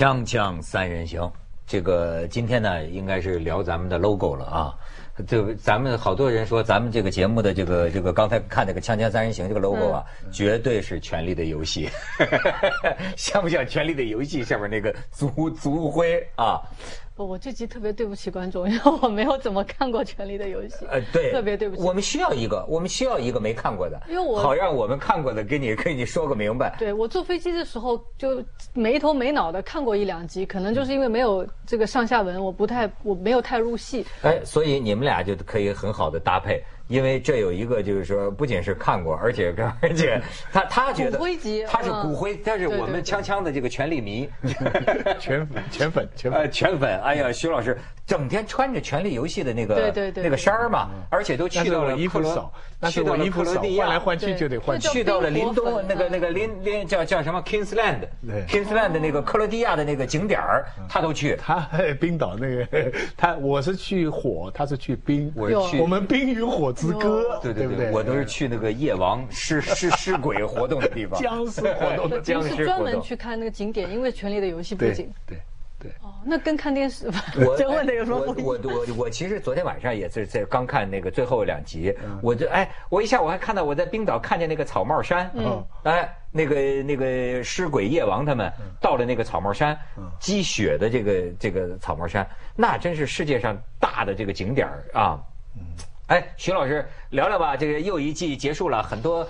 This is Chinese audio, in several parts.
锵锵三人行，这个今天呢，应该是聊咱们的 logo 了啊。就咱们好多人说，咱们这个节目的这个这个刚才看那个《锵锵三人行》这个 logo 啊，绝对是《权力的游戏》，像不像《权力的游戏》上面那个族族徽啊？不，我这集特别对不起观众，因为我没有怎么看过《权力的游戏》。呃，对，特别对不起。我们需要一个，我们需要一个没看过的，因为我好让我们看过的给你给你说个明白。对我坐飞机的时候就没头没脑的看过一两集，可能就是因为没有这个上下文，我不太我没有太入戏。哎，所以你们俩就可以很好的搭配。因为这有一个，就是说，不仅是看过，而且 而且他他觉得骨灰级，他是骨灰，他是我们锵锵的这个权力迷，全粉全粉。全呃全粉。哎呀，徐老师整天穿着《权力游戏》的那个对对对那个衫儿嘛，而且都去到了衣服少，去到衣服少，换来换去就得换。去到了林东那个那个林林叫叫什么 Kingsland，Kingsland 那个克罗地亚的那个景点儿，他都去。他 冰岛那个他我是去火，他是去冰，我是去我们冰与火。之歌，对对对，我都是去那个夜王尸尸尸鬼活动的地方，僵尸活动的僵尸专门去看那个景点，因为《权力的游戏》背景。对对。哦，那跟看电视，我这问的有什么不一样？我我我其实昨天晚上也是在刚看那个最后两集，我就哎，我一下我还看到我在冰岛看见那个草帽山，嗯，哎，那个那个尸鬼夜王他们到了那个草帽山，积雪的这个这个草帽山，那真是世界上大的这个景点啊。哎，徐老师聊聊吧。这个又一季结束了，很多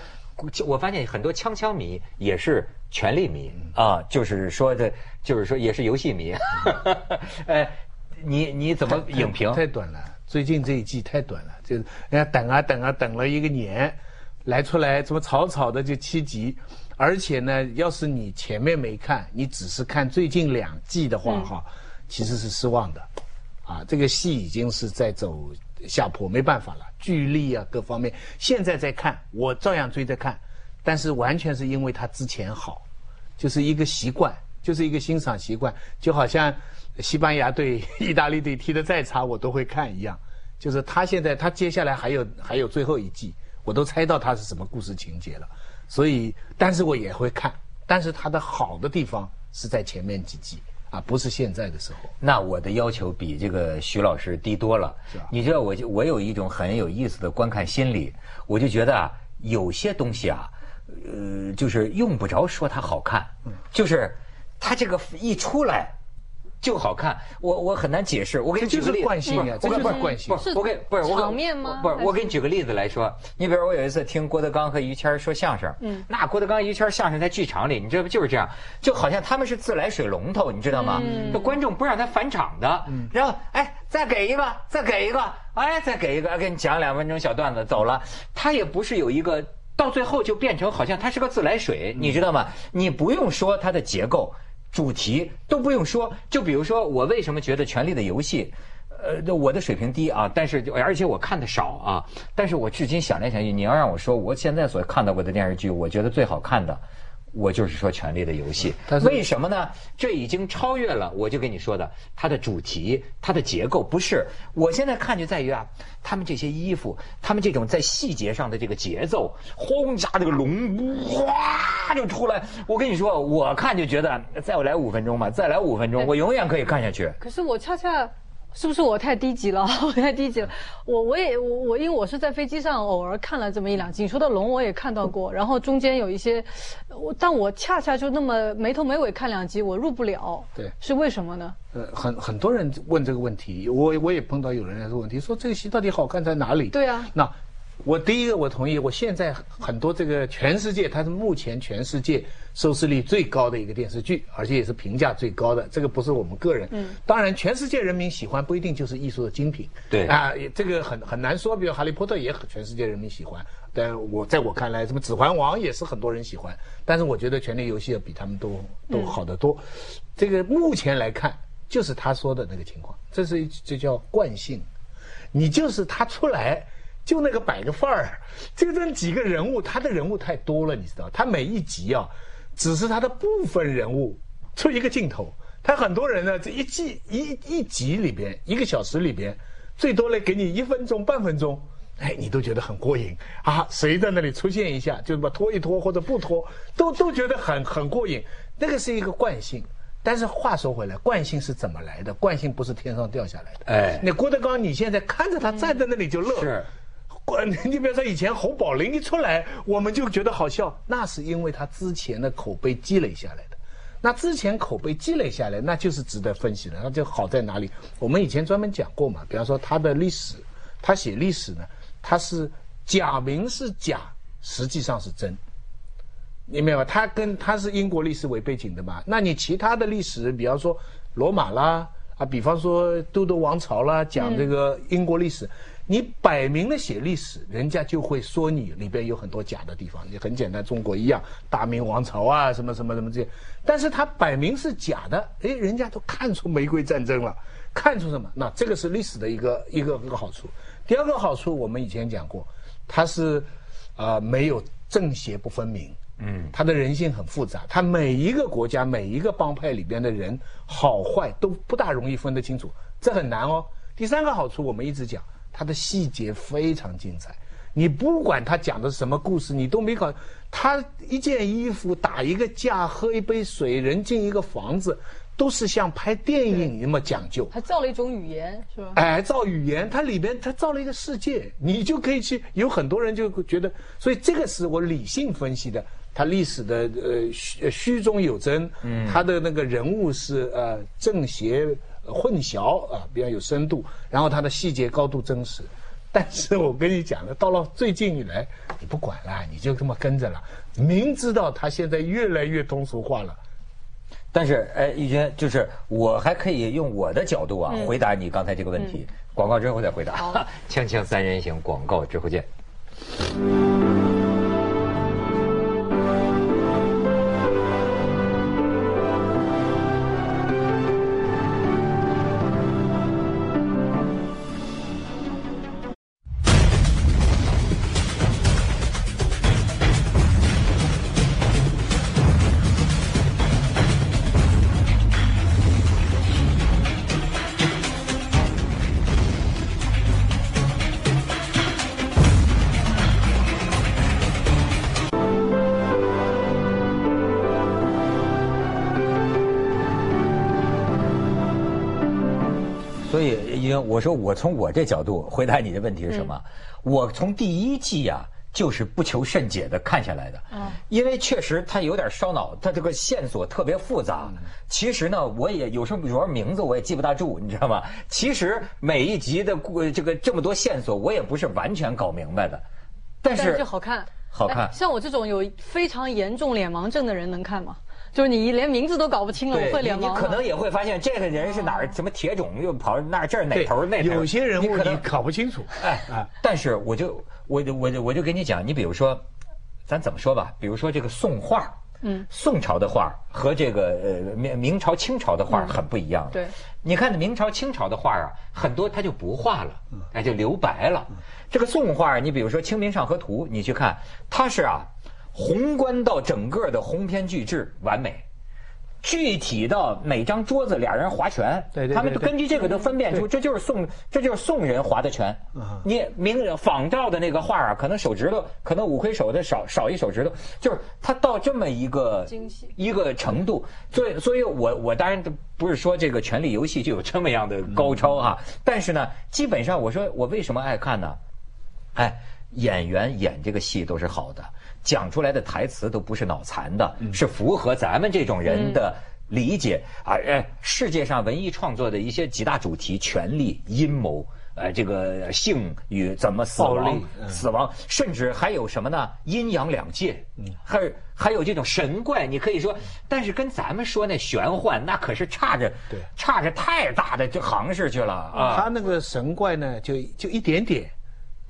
我发现很多枪枪迷也是权力迷啊，就是说的，就是说也是游戏迷。哎，你你怎么影评？太短了，最近这一季太短了，就是人家等啊等啊等了一个年，来出来怎么草草的就七集，而且呢，要是你前面没看，你只是看最近两季的话哈，其实是失望的。啊，这个戏已经是在走。下坡没办法了，剧力啊各方面，现在在看，我照样追着看，但是完全是因为他之前好，就是一个习惯，就是一个欣赏习惯，就好像西班牙队、意大利队踢得再差，我都会看一样。就是他现在，他接下来还有还有最后一季，我都猜到他是什么故事情节了，所以，但是我也会看，但是他的好的地方是在前面几季。啊，不是现在的时候。那我的要求比这个徐老师低多了。是你知道，我就我有一种很有意思的观看心理，我就觉得啊，有些东西啊，呃，就是用不着说它好看，就是它这个一出来。就好看，我我很难解释。我给你举个例子，惯性啊，这就是惯性。是我给不是场面吗？不是，我给你举个例子来说。你比如我有一次听郭德纲和于谦说相声，嗯，那郭德纲、于谦相声在剧场里，你知道不？就是这样，就好像他们是自来水龙头，你知道吗？那观众不让他返场的，然后哎，再给一个，再给一个，哎，再给一个，给你讲两分钟小段子走了。他也不是有一个，到最后就变成好像它是个自来水，你知道吗？你不用说它的结构。主题都不用说，就比如说我为什么觉得《权力的游戏》，呃，我的水平低啊，但是而且我看的少啊，但是我至今想来想去，你要让我说我现在所看到过的电视剧，我觉得最好看的。我就是说《权力的游戏》，为什么呢？这已经超越了我就跟你说的它的主题、它的结构。不是，我现在看就在于啊，他们这些衣服，他们这种在细节上的这个节奏，轰炸这个龙，哗就出来。我跟你说，我看就觉得再来五分钟吧，再来五分钟，我永远可以看下去。可是我恰恰。是不是我太低级了？我太低级了。我我也我我，因为我是在飞机上偶尔看了这么一两集。你说的龙我也看到过，然后中间有一些，我但我恰恰就那么没头没尾看两集，我入不了。对，是为什么呢？呃，很很多人问这个问题，我我也碰到有人来说问题，说这个戏到底好看在哪里？对啊，那。我第一个我同意，我现在很多这个全世界，它是目前全世界收视率最高的一个电视剧，而且也是评价最高的。这个不是我们个人，嗯，当然全世界人民喜欢不一定就是艺术的精品，对啊，这个很很难说。比如《哈利波特》也很全世界人民喜欢，但我在我看来，什么《指环王》也是很多人喜欢，但是我觉得《权力游戏》要比他们都都好得多。这个目前来看，就是他说的那个情况，这是这叫惯性，你就是他出来。就那个摆个范儿，这个这几个人物，他的人物太多了，你知道？他每一集啊，只是他的部分人物出一个镜头。他很多人呢，这一季一一集里边，一个小时里边，最多呢给你一分钟、半分钟，哎，你都觉得很过瘾啊。谁在那里出现一下，就把拖一拖或者不拖，都都觉得很很过瘾。那个是一个惯性。但是话说回来，惯性是怎么来的？惯性不是天上掉下来的。哎那郭德纲，你现在看着他站在那里就乐。是。关，你比如说以前侯宝林一出来，我们就觉得好笑，那是因为他之前的口碑积累下来的。那之前口碑积累下来，那就是值得分析的。那就好在哪里？我们以前专门讲过嘛，比方说他的历史，他写历史呢，他是假名是假，实际上是真。你明白吧？他跟他是英国历史为背景的嘛？那你其他的历史，比方说罗马啦，啊，比方说都铎王朝啦，讲这个英国历史，你摆明了写历史，人家就会说你里边有很多假的地方。你很简单，中国一样，大明王朝啊，什么什么什么这些，但是他摆明是假的，哎，人家都看出玫瑰战争了，看出什么？那这个是历史的一个一个一个好处。第二个好处，我们以前讲过，它是，呃，没有正邪不分明。嗯，他的人性很复杂，他每一个国家每一个帮派里边的人好坏都不大容易分得清楚，这很难哦。第三个好处，我们一直讲，它的细节非常精彩。你不管他讲的是什么故事，你都没搞。他一件衣服，打一个架，喝一杯水，人进一个房子，都是像拍电影那么讲究。他造了一种语言，是吧？哎，造语言，它里边它造了一个世界，你就可以去。有很多人就觉得，所以这个是我理性分析的。他历史的呃虚虚中有真，嗯，他的那个人物是呃正邪混淆啊，比较有深度，然后它的细节高度真实。但是我跟你讲了，到了最近以来，你不管了，你就这么跟着了，明知道它现在越来越通俗化了。但是，哎，玉军，就是我还可以用我的角度啊回答你刚才这个问题。广告之后再回答。锵锵三人行，广告之后见。我说我从我这角度回答你的问题是什么？我从第一季啊，就是不求甚解的看下来的。嗯，因为确实它有点烧脑，它这个线索特别复杂。其实呢，我也有时候比如说名字我也记不大住，你知道吗？其实每一集的故这个这么多线索，我也不是完全搞明白的。但是就好看，好看。像我这种有非常严重脸盲症的人能看吗？就是你连名字都搞不清了，我会脸盲。你可能也会发现这个人是哪儿什么铁种，又跑那这儿哪头那头。有些人物你搞不清楚。哎啊！但是我就我就我就我就跟你讲，你比如说，咱怎么说吧？比如说这个宋画，嗯，宋朝的画和这个呃明明朝清朝的画很不一样。对，你看明朝清朝的画啊，很多他就不画了，哎，就留白了。这个宋画，你比如说《清明上河图》，你去看，它是啊。宏观到整个的鸿篇巨制完美，具体到每张桌子俩人划拳，他们根据这个都分辨出这就是宋，这就是宋人划的拳。你明仿照的那个画啊，可能手指头可能五魁首的少少一手指头，就是他到这么一个精细一个程度。所以，所以我我当然不是说这个《权力游戏》就有这么样的高超哈，但是呢，基本上我说我为什么爱看呢？哎，演员演这个戏都是好的。讲出来的台词都不是脑残的，是符合咱们这种人的理解啊！哎，世界上文艺创作的一些几大主题：权力、阴谋，呃，这个性与怎么死亡、死亡，甚至还有什么呢？阴阳两界，还还有这种神怪，你可以说，但是跟咱们说那玄幻，那可是差着，差着太大的这行市去了啊！他那个神怪呢，就就一点点。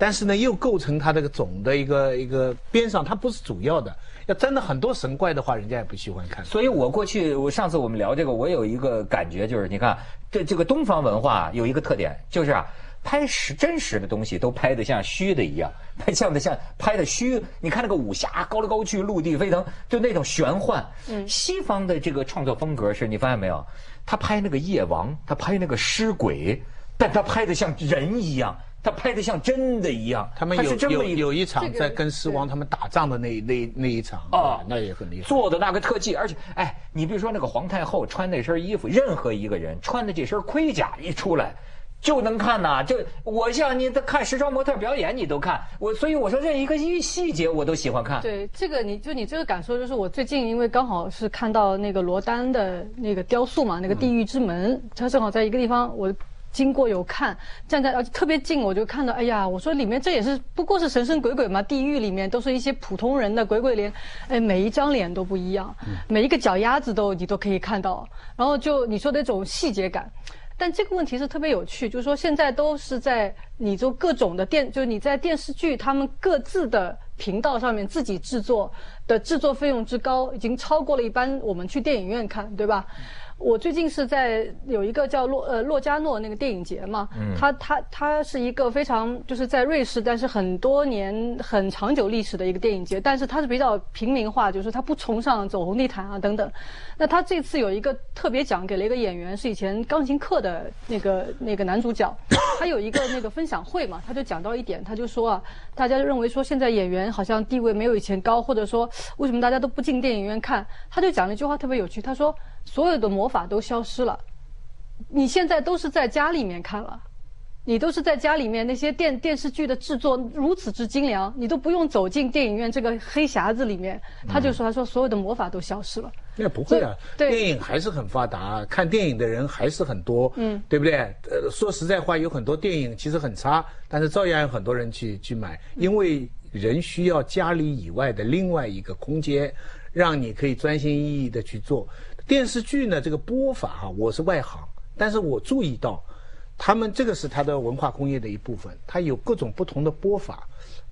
但是呢，又构成它这个总的一个一个边上，它不是主要的。要真的很多神怪的话，人家也不喜欢看。所以我过去，我上次我们聊这个，我有一个感觉，就是你看，这这个东方文化有一个特点，就是啊，拍实真实的东西都拍的像虚的一样，拍像的像拍的虚。你看那个武侠，高来高去，陆地飞腾，就那种玄幻。嗯。西方的这个创作风格是你发现没有？他拍那个夜王，他拍那个尸鬼。但他拍的像人一样，他拍的像真的一样。他们有有有一场在跟狮王他们打仗的那那那一场啊，那也很厉害。做的那个特技，而且哎，你比如说那个皇太后穿那身衣服，任何一个人穿的这身盔甲一出来。就能看呐，就我像你在看时装模特表演，你都看我，所以我说这一个细细节我都喜欢看。对，这个你就你这个感受，就是我最近因为刚好是看到那个罗丹的那个雕塑嘛，那个地狱之门，他正好在一个地方，我经过有看，站在特别近，我就看到，哎呀，我说里面这也是不过是神神鬼鬼嘛，地狱里面都是一些普通人的鬼鬼脸，哎，每一张脸都不一样，每一个脚丫子都你都可以看到，然后就你说的那种细节感。但这个问题是特别有趣，就是说现在都是在你做各种的电，就是你在电视剧他们各自的频道上面自己制作的制作费用之高，已经超过了一般我们去电影院看，对吧？我最近是在有一个叫洛呃洛加诺那个电影节嘛，它它它是一个非常就是在瑞士，但是很多年很长久历史的一个电影节，但是它是比较平民化，就是它不崇尚走红地毯啊等等。那他这次有一个特别奖，给了一个演员是以前钢琴课的那个那个男主角，他有一个那个分享会嘛，他就讲到一点，他就说啊，大家认为说现在演员好像地位没有以前高，或者说为什么大家都不进电影院看？他就讲了一句话特别有趣，他说。所有的魔法都消失了，你现在都是在家里面看了，你都是在家里面那些电电视剧的制作如此之精良，你都不用走进电影院这个黑匣子里面。他就说：“他说所有的魔法都消失了。”那不会啊，电影还是很发达，看电影的人还是很多，嗯，对不对？呃，说实在话，有很多电影其实很差，但是照样有很多人去去买，因为人需要家里以外的另外一个空间，让你可以专心一意的去做。电视剧呢，这个播法哈，我是外行，但是我注意到，他们这个是他的文化工业的一部分，它有各种不同的播法。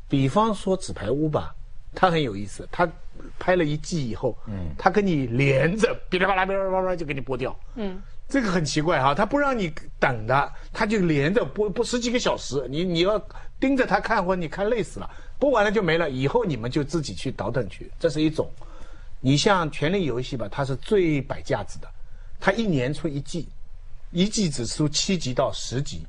比方说《纸牌屋》吧，它很有意思，它拍了一季以后，嗯，它跟你连着，噼里啪啦噼里啪啦就给你播掉，嗯，这个很奇怪哈，它不让你等的，它就连着播播十几个小时，你你要盯着它看，或者你看累死了，播完了就没了，以后你们就自己去倒腾去，这是一种。你像《权力游戏》吧，它是最摆架子的，它一年出一季，一季只出七集到十集，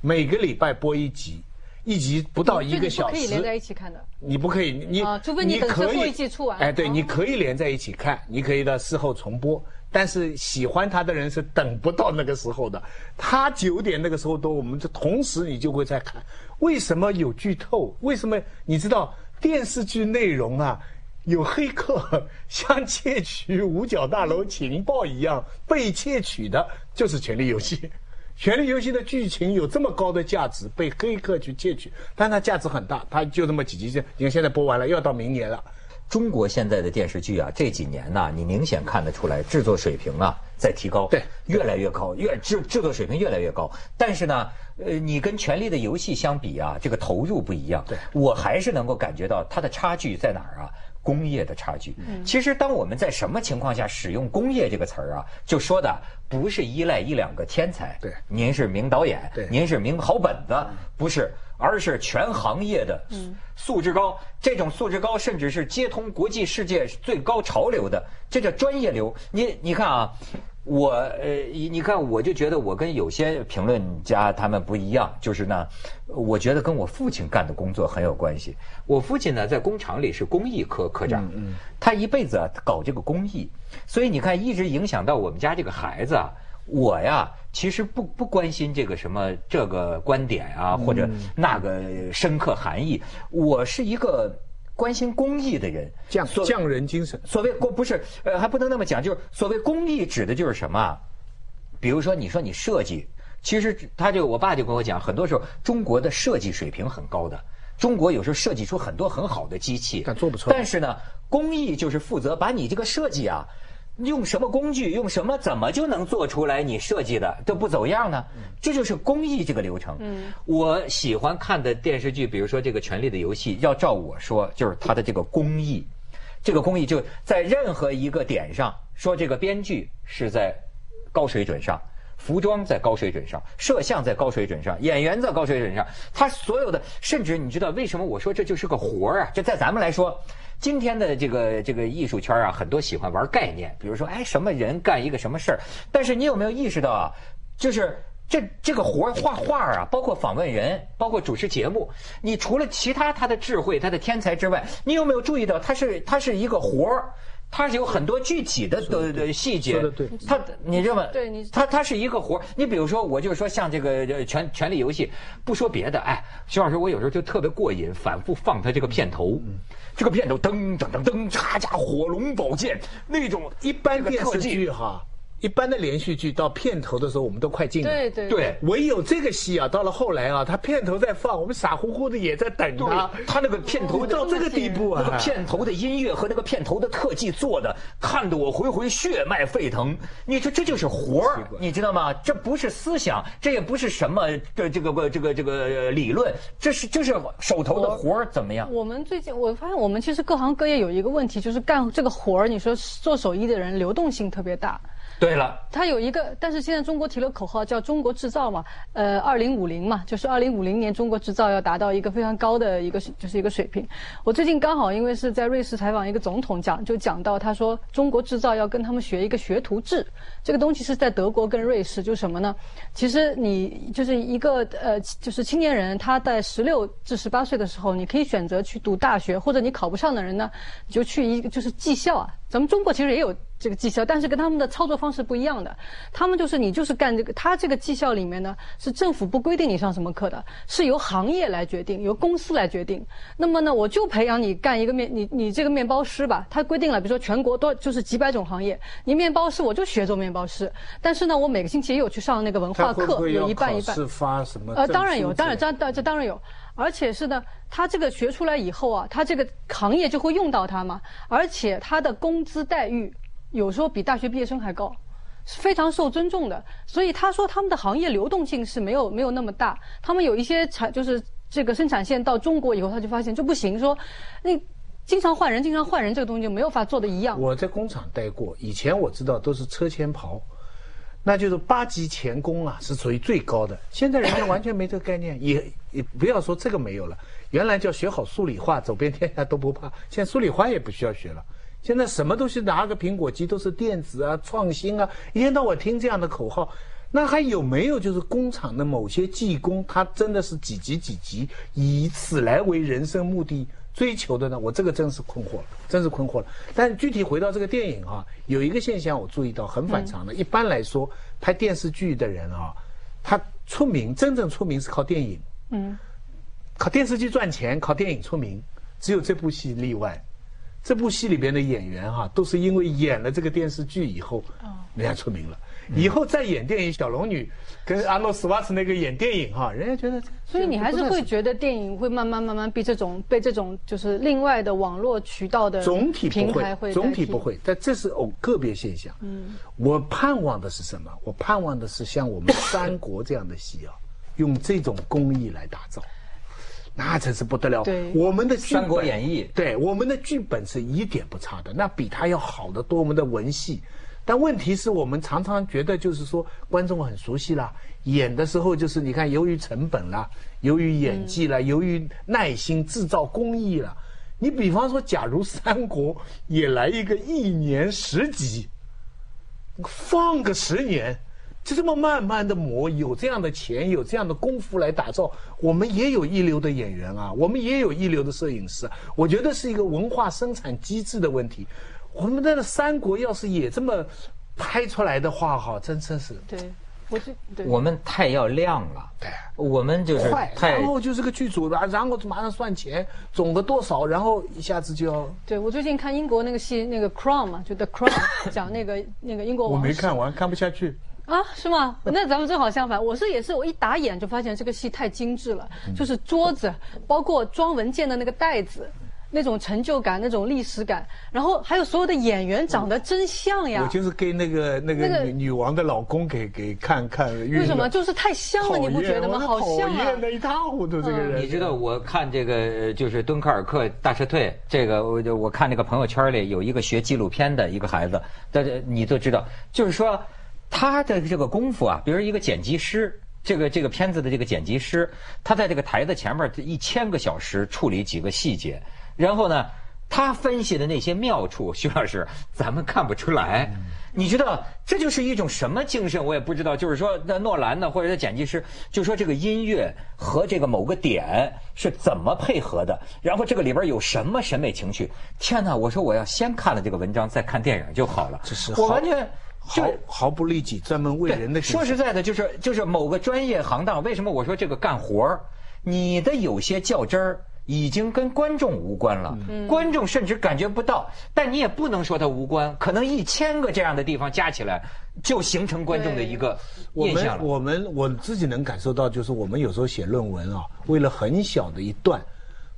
每个礼拜播一集，一集不到一个小时。可以连在一起看的。你不可以，你除非你等最后一季出完。哎，对，你可以连在一起看，你可以到事后重播，但是喜欢他的人是等不到那个时候的。他九点那个时候都，我们就同时你就会在看。为什么有剧透？为什么你知道电视剧内容啊？有黑客像窃取五角大楼情报一样被窃取的，就是《权力游戏》。《权力游戏》的剧情有这么高的价值，被黑客去窃取，但它价值很大，它就这么几集。你看现在播完了，要到明年了。中国现在的电视剧啊，这几年呢，你明显看得出来制作水平啊在提高，对，越来越高，越制制作水平越来越高。但是呢，呃，你跟《权力的游戏》相比啊，这个投入不一样。对，我还是能够感觉到它的差距在哪儿啊？工业的差距，其实当我们在什么情况下使用“工业”这个词儿啊，就说的不是依赖一两个天才。对，您是名导演，对，您是名好本子，不是，而是全行业的素质高。这种素质高，甚至是接通国际世界最高潮流的，这叫专业流。你你看啊。我呃，你你看，我就觉得我跟有些评论家他们不一样，就是呢，我觉得跟我父亲干的工作很有关系。我父亲呢，在工厂里是工艺科科长，他一辈子啊搞这个工艺，所以你看，一直影响到我们家这个孩子啊。我呀，其实不不关心这个什么这个观点啊，或者那个深刻含义。我是一个。关心公益的人，匠匠人精神。所谓公不是，呃，还不能那么讲，就是所谓公益指的就是什么？比如说，你说你设计，其实他就我爸就跟我讲，很多时候中国的设计水平很高的，中国有时候设计出很多很好的机器，但做不出来。但是呢，公益就是负责把你这个设计啊。用什么工具？用什么？怎么就能做出来你设计的都不走样呢？这就是工艺这个流程。我喜欢看的电视剧，比如说这个《权力的游戏》，要照我说，就是它的这个工艺，这个工艺就在任何一个点上，说这个编剧是在高水准上，服装在高水准上，摄像在高水准上，演员在高水准上，他所有的，甚至你知道为什么我说这就是个活儿啊？这在咱们来说。今天的这个这个艺术圈啊，很多喜欢玩概念，比如说，哎，什么人干一个什么事儿？但是你有没有意识到啊？就是这这个活儿画画啊，包括访问人，包括主持节目，你除了其他他的智慧、他的天才之外，你有没有注意到他是他是一个活儿？它是有很多具体的的的细节，说得对它你这么？对你它它是一个活儿。你比如说，我就是说像这个呃权权力游戏，不说别的，哎，徐老师，我有时候就特别过瘾，反复放它这个片头，这个片头噔噔噔噔，嚓家火龙宝剑那种一般这个电视特技剧哈，一般的连续剧到片头的时候，我们都快进了。对对对。唯有这个戏啊，到了后来啊，他片头在放，我们傻乎乎的也在等他。对，他那个片头到这个地步啊那个片头的音乐和那个片头的特技做的，看得我回回血脉沸腾。你说这就是活儿，你知道吗？这不是思想，这也不是什么这这个这个这个呃理论，这是就是手头的活儿怎么样？我们最近我发现，我们其实各行各业有一个问题，就是干这个活儿，你说做手艺的人流动性特别大。对了，它有一个，但是现在中国提了口号叫“中国制造”嘛，呃，二零五零嘛，就是二零五零年中国制造要达到一个非常高的一个就是一个水平。我最近刚好因为是在瑞士采访一个总统讲，就讲到他说中国制造要跟他们学一个学徒制，这个东西是在德国跟瑞士，就是什么呢？其实你就是一个呃，就是青年人他在十六至十八岁的时候，你可以选择去读大学，或者你考不上的人呢，你就去一个就是技校啊。咱们中国其实也有这个绩效，但是跟他们的操作方式不一样的。他们就是你就是干这个，他这个绩效里面呢是政府不规定你上什么课的，是由行业来决定，由公司来决定。那么呢，我就培养你干一个面，你你这个面包师吧，他规定了，比如说全国多就是几百种行业，你面包师我就学做面包师。但是呢，我每个星期也有去上那个文化课，会会有一半一半。是发什么？呃，当然有，当然这这这当然有，而且是呢，他这个学出来以后啊，他这个行业就会用到他嘛，而且他的工资待遇有时候比大学毕业生还高，是非常受尊重的。所以他说他们的行业流动性是没有没有那么大，他们有一些产就是这个生产线到中国以后，他就发现就不行，说那经常换人，经常换人这个东西就没有法做的一样。我在工厂待过，以前我知道都是车前刨，那就是八级钳工啊，是属于最高的。现在人家完全没这个概念，也也不要说这个没有了。原来叫学好数理化，走遍天下都不怕。现在数理化也不需要学了，现在什么东西拿个苹果机都是电子啊、创新啊，一天到晚听这样的口号。那还有没有就是工厂的某些技工，他真的是几级几级，以此来为人生目的追求的呢？我这个真是困惑了，真是困惑了。但具体回到这个电影啊，有一个现象我注意到很反常的。一般来说，拍电视剧的人啊，他出名真正出名是靠电影，嗯，靠电视剧赚钱，靠电影出名，只有这部戏例外。这部戏里边的演员哈、都是因为演了这个电视剧以后，人家出名了。以后再演电影，小龙女跟阿诺·斯瓦茨那个演电影哈、人家觉得。所以你还是会觉得电影会慢慢慢慢被这种被这种就是另外的网络渠道的总体不平台会，会代替总体不。会，但这是偶个别现象。嗯，我盼望的是什么？我盼望的是像我们三国这样的戏啊，用这种工艺来打造，那真是不得了。对我们的剧本三国演义对我们的剧本是一点不差的，那比他要好得多。我们的文戏，但问题是我们常常觉得就是说观众很熟悉啦，演的时候就是你看，由于成本啦，由于演技啦，由于耐心制造工艺啦。你比方说，假如三国也来一个一年十集，放个十年，就这么慢慢的磨，有这样的钱，有这样的功夫来打造，我们也有一流的演员啊，我们也有一流的摄影师啊，我觉得是一个文化生产机制的问题。我们的三国要是也这么拍出来的话，哈，真真是对，我就对。我们太要亮了，对我们就是快，太然后就是个剧组，然然后马上算钱，总个多少，然后一下子就要。对，我最近看英国那个戏，那个《Crown》嘛，就《The Crown》，讲那个那个英国我王室没看完，看不下去。啊，是吗？那咱们正好相反。我是也是，我一打眼就发现这个戏太精致了，就是桌子，包括装文件的那个袋子，那种成就感，那种历史感，然后还有所有的演员长得真像呀我。就是给那个那那个个女女王的老公给给看看。为什么？就是太像了，你不觉得吗？好像啊厌！的一塌糊涂，这个人。你知道我看这个呃就是敦刻尔克大撤退，这个我就我看那个朋友圈里有一个学纪录片的一个孩子，大家你都知道，就是说他的这个功夫啊，比如一个剪辑师。这个这个片子的这个剪辑师，他在这个台子前面一千个小时处理几个细节，然后呢，他分析的那些妙处，徐老师咱们看不出来。你知道这就是一种什么精神？我也不知道。就是说，那诺兰呢，或者是剪辑师，就说这个音乐和这个某个点是怎么配合的，然后这个里边有什么审美情趣？天哪！我说我要先看了这个文章，再看电影就好了。这是我完全毫毫不利己，专门为人的。说实在的，就是就是某个专业行当，为什么我说这个干活儿，你的有些较真儿。已经跟观众无关了，观众甚至感觉不到，但你也不能说它无关，可能一千个这样的地方加起来，就形成观众的一个我印象了。们我们我自己能感受到，就是我们有时候写论文啊，为了很小的一段，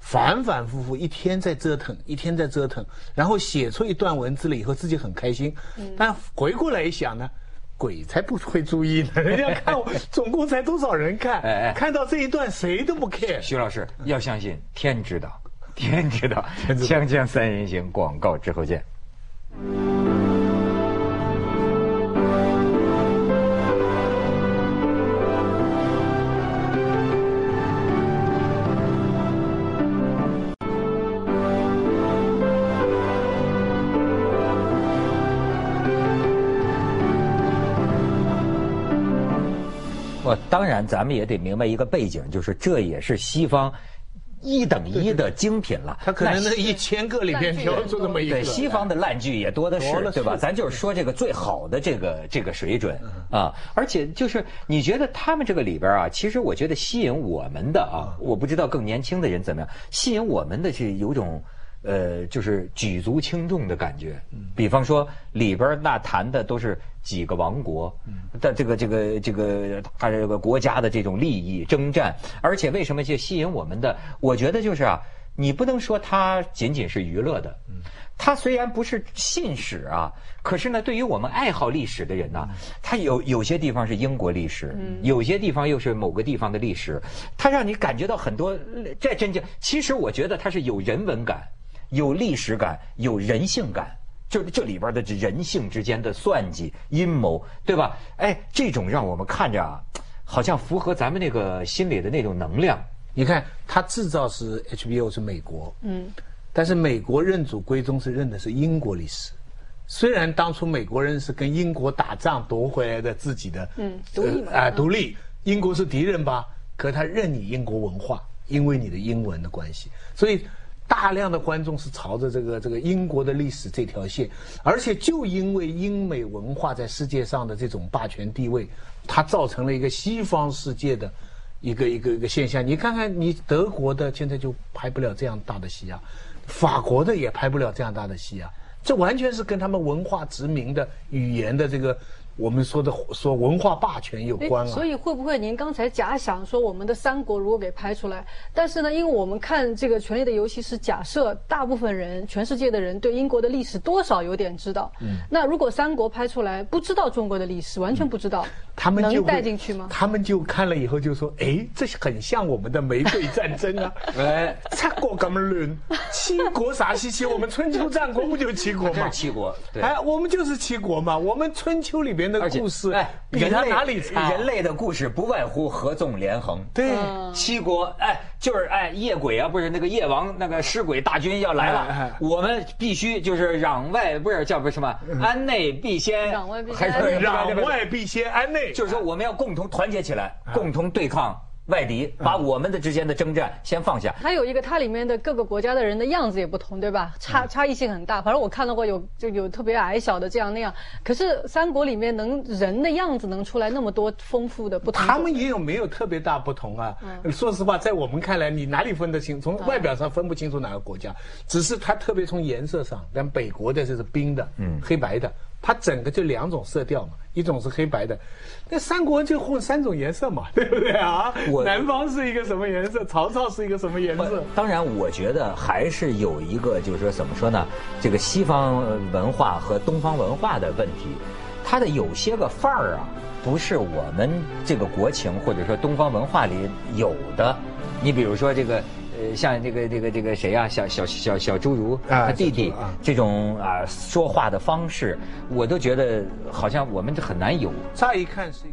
反反复复一天在折腾，一天在折腾，然后写出一段文字了以后，自己很开心。但回过来一想呢，鬼才不会注意呢，人家看我 总共才多少人看哎哎，看到这一段谁都不 care。徐老师要相信天知道，天知道。天知道锵锵三人行，广告之后见。然，咱们也得明白一个背景，就是这也是西方一等一的精品了。他可能那一千个里边挑出这么一个。对西方的烂剧也多的是，了对吧？咱就是说这个最好的这个这个水准啊，而且就是你觉得他们这个里边啊，其实我觉得吸引我们的啊，我不知道更年轻的人怎么样，吸引我们的是有种。呃，就是举足轻重的感觉。比方说里边那谈的都是几个王国的这个这个这个他这个国家的这种利益征战，而且为什么就吸引我们的？我觉得就是啊，你不能说它仅仅是娱乐的。它虽然不是信史啊，可是呢，对于我们爱好历史的人呢，它有有些地方是英国历史，有些地方又是某个地方的历史，它让你感觉到很多这真正。其实我觉得它是有人文感。有历史感，有人性感，就是这里边的这人性之间的算计、阴谋，对吧？哎，这种让我们看着啊，好像符合咱们那个心里的那种能量。你看，它制造是 HBO 是美国，嗯，但是美国认祖归宗是认的是英国历史。虽然当初美国人是跟英国打仗夺回来的自己的，嗯独立嘛啊、独立，英国是敌人吧？可他认你英国文化，因为你的英文的关系，所以大量的观众是朝着这个这个英国的历史这条线，而且就因为英美文化在世界上的这种霸权地位，它造成了一个西方世界的一个一个一个现象。你看看，你德国的现在就拍不了这样大的戏啊，法国的也拍不了这样大的戏啊，这完全是跟他们文化殖民的语言的这个我们说的说文化霸权有哎关啊。所以会不会您刚才假想说我们的三国如果给拍出来，但是呢，因为我们看这个《权力的游戏》是假设大部分人，全世界的人对英国的历史多少有点知道。嗯。那如果三国拍出来不知道中国的历史，完全不知道，能他们就会带进去吗？他们就看了以后就说：“哎，这很像我们的玫瑰战争啊！哎，七国咁乱，七国啥稀奇？我们春秋战国不就七国吗 是？七国，对。哎，我们就是七国嘛。我们春秋里边的而且故事，哎，比他人类哪里差？人类的故事不外乎合纵连横。对，七国，哎，就是哎，夜鬼啊，不是那个夜王那个尸鬼大军要来了，我们必须就是攘外，不是叫不是什么，安内必先，攘外必先还是攘外必先安内。就是说我们要共同团结起来，共同对抗外敌，把我们的之间的征战先放下。还有一个，它里面的各个国家的人的样子也不同，对吧？嗯差差异性很大。反正我看到过有就有特别矮小的这样那样，可是三国里面能人的样子能出来那么多丰富的不同。他们也有没有特别大不同啊？嗯说实话，在我们看来，你哪里分得清？从外表上分不清楚哪个国家，只是它特别从颜色上，像北国的这是冰的，嗯，黑白的，它整个就两种色调嘛，一种是黑白的，那三国就混三种颜色嘛，对不对啊我？南方是一个什么颜色？曹操是一个什么颜色？当然，我觉得还是有一个，就是说怎么说呢？这个西方文化和东方文化的问题，它的有些个范儿啊，不是我们这个国情或者说东方文化里有的。你比如说这个。呃，像这个这个这个谁呀、小小小小侏儒啊他弟弟这种啊说话的方式，我都觉得好像我们这很难有。乍一看是。